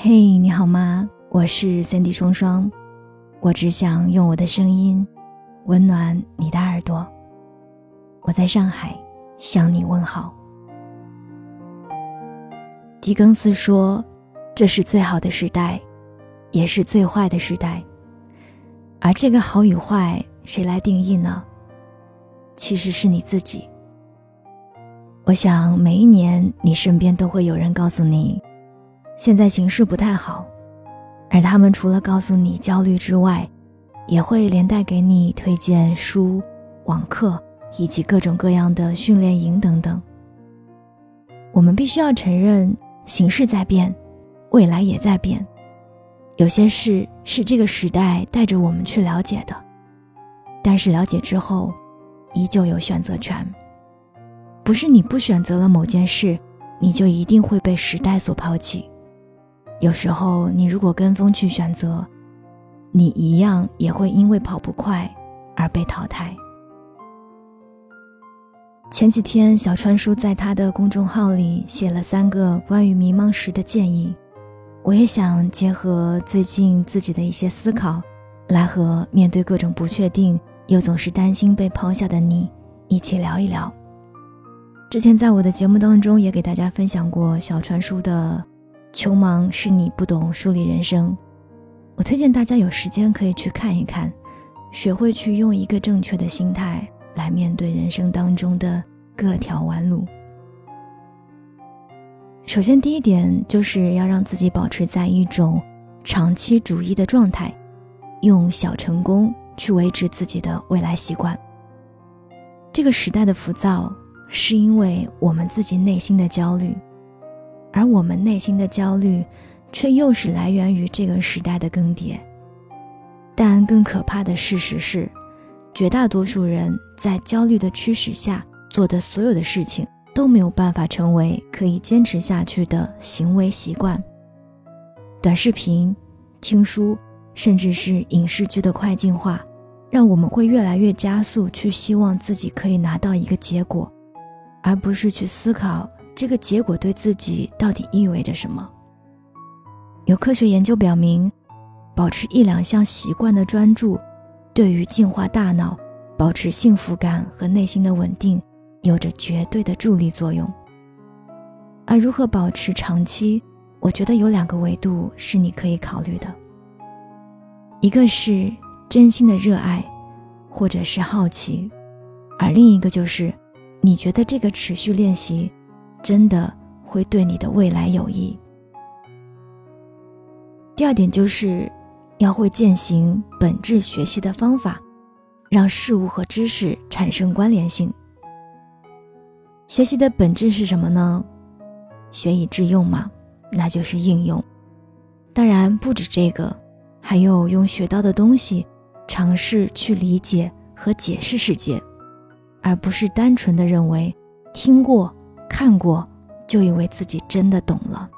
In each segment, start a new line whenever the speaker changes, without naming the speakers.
嘿，你好吗？我是三 D 双双，我只想用我的声音温暖你的耳朵。我在上海向你问好。狄更斯说：“这是最好的时代，也是最坏的时代。”而这个好与坏，谁来定义呢？其实是你自己。我想每一年，你身边都会有人告诉你，现在形势不太好，而他们除了告诉你焦虑之外，也会连带给你推荐书、网课以及各种各样的训练营等等。我们必须要承认，形势在变，未来也在变。有些事是这个时代带着我们去了解的，但是了解之后，依旧有选择权。不是你不选择了某件事，你就一定会被时代所抛弃。有时候，你如果跟风去选择，你一样也会因为跑不快而被淘汰。前几天，小川叔在他的公众号里写了三个关于迷茫时的建议。我也想结合最近自己的一些思考，来和面对各种不确定又总是担心被抛下的你一起聊一聊。之前在我的节目当中也给大家分享过小川叔的《穷忙是你不懂梳理人生》，我推荐大家有时间可以去看一看，学会去用一个正确的心态来面对人生当中的各条弯路。首先，第一点就是要让自己保持在一种长期主义的状态，用小成功去维持自己的未来习惯。这个时代的浮躁，是因为我们自己内心的焦虑，我们内心的焦虑，却又是来源于这个时代的更迭。但更可怕的事实是，绝大多数人在焦虑的驱使下做的所有的事情。都没有办法成为可以坚持下去的行为习惯。短视频、听书，甚至是影视剧的快进化，让我们会越来越加速去希望自己可以拿到一个结果，而不是去思考这个结果对自己到底意味着什么。有科学研究表明，保持一两项习惯的专注，对于净化大脑、保持幸福感和内心的稳定。有着绝对的助力作用。而如何保持长期，我觉得有两个维度是你可以考虑的。一个是真心的热爱，或者是好奇，而另一个就是你觉得这个持续练习真的会对你的未来有益。第二点就是要会践行本质学习的方法，让事物和知识产生关联性。学习的本质是什么呢？学以致用嘛，那就是应用。当然不止这个，还有用学到的东西，尝试去理解和解释世界，而不是单纯的认为听过、看过就以为自己真的懂了。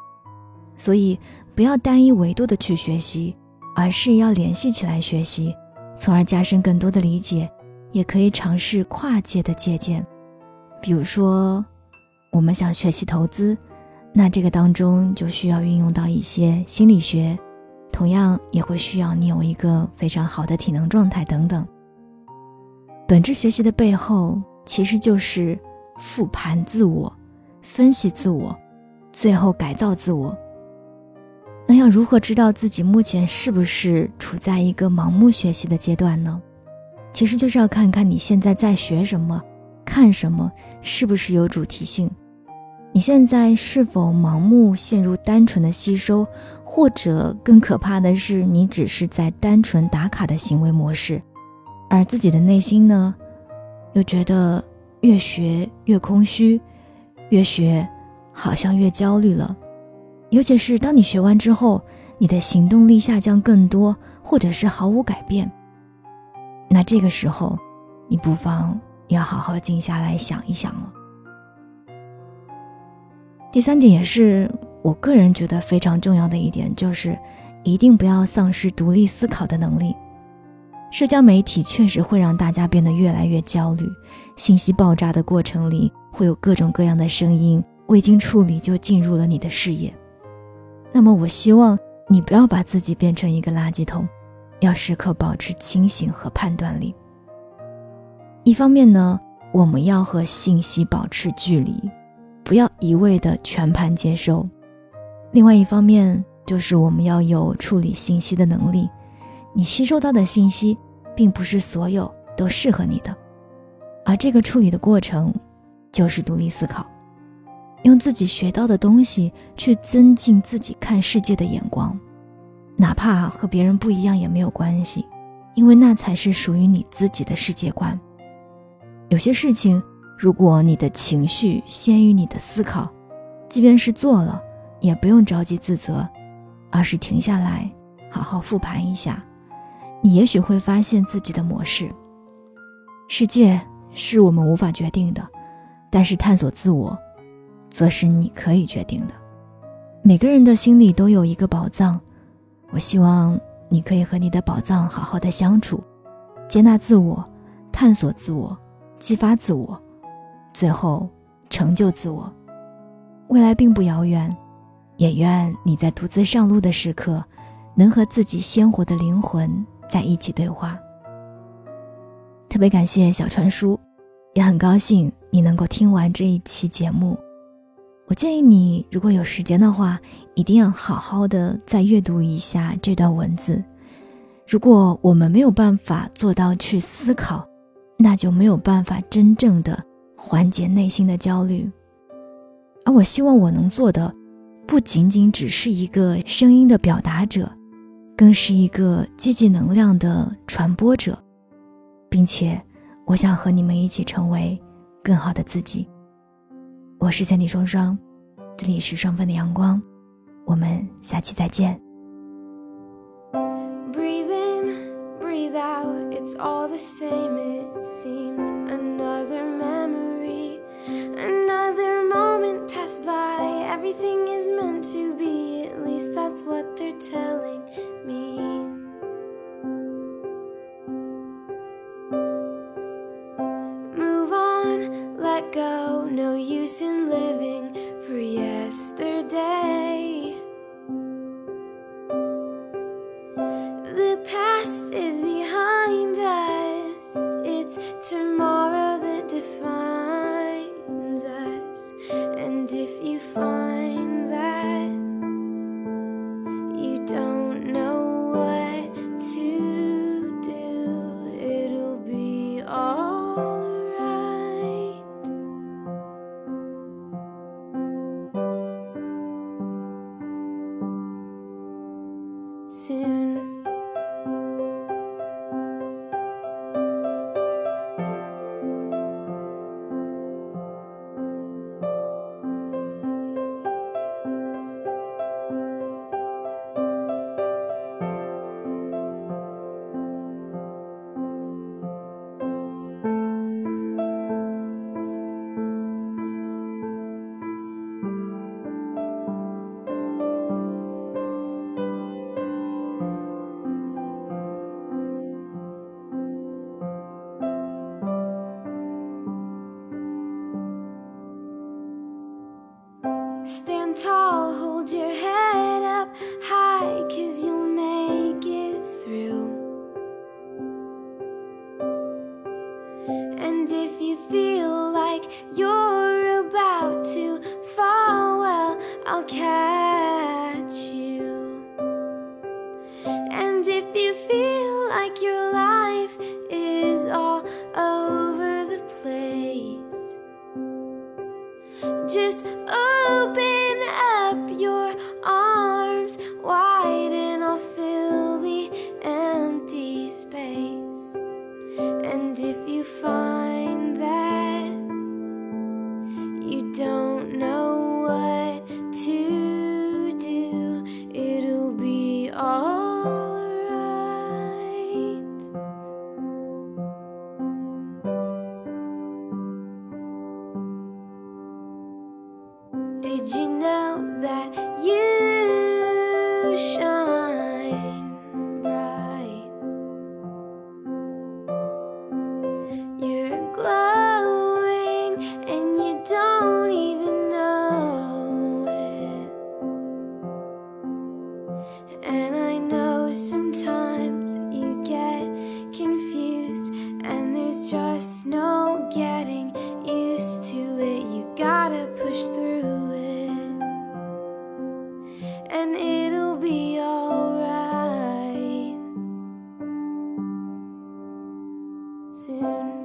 所以不要单一维度的去学习，而是要联系起来学习，从而加深更多的理解。也可以尝试跨界的借鉴。比如说，我们想学习投资，那这个当中就需要运用到一些心理学，同样也会需要你有一个非常好的体能状态等等。本质学习的背后，其实就是复盘自我、分析自我，最后改造自我。那要如何知道自己目前是不是处在一个盲目学习的阶段呢？其实就是要看看你现在在学什么。看什么是不是有主题性？你现在是否盲目陷入单纯的吸收，或者更可怕的是，你只是在单纯打卡的行为模式，而自己的内心呢，又觉得越学越空虚，越学好像越焦虑了。尤其是当你学完之后，你的行动力下降更多，或者是毫无改变，那这个时候，你不妨。要好好静下来想一想了。第三点也是我个人觉得非常重要的一点，就是一定不要丧失独立思考的能力。社交媒体确实会让大家变得越来越焦虑，信息爆炸的过程里会有各种各样的声音，未经处理就进入了你的视野。那么我希望你不要把自己变成一个垃圾桶，要时刻保持清醒和判断力。一方面呢，我们要和信息保持距离，不要一味的全盘接收；另外一方面，就是我们要有处理信息的能力。你吸收到的信息，并不是所有都适合你的，而这个处理的过程，就是独立思考，用自己学到的东西去增进自己看世界的眼光，哪怕和别人不一样也没有关系，因为那才是属于你自己的世界观。有些事情，如果你的情绪先于你的思考，即便是做了，也不用着急自责，而是停下来，好好复盘一下。你也许会发现自己的模式。世界是我们无法决定的，但是探索自我，则是你可以决定的。每个人的心里都有一个宝藏，我希望你可以和你的宝藏好好的相处，接纳自我，探索自我，激发自我，最后成就自我。未来并不遥远，也愿你在独自上路的时刻，能和自己鲜活的灵魂。在一起对话。特别感谢小川叔，也很高兴你能够听完这一期节目。我建议你，如果有时间的话，一定要好好的再阅读一下这段文字。如果我们没有办法做到去思考，那就没有办法真正的缓解内心的焦虑。而我希望我能做的，不仅仅只是一个声音的表达者。更是一个积极能量的传播者，并且，我想和你们一起成为更好的自己我是千里双双这里是双份的阳光我们下期再见
breathe in breathe out it's all the same it seems another memory another moment passed by everything is meant to be at least that's what they're telling no use in living. to Stay Did you know that you shine bright? You're glowing and you don't even know it. And I know sometimes. soon.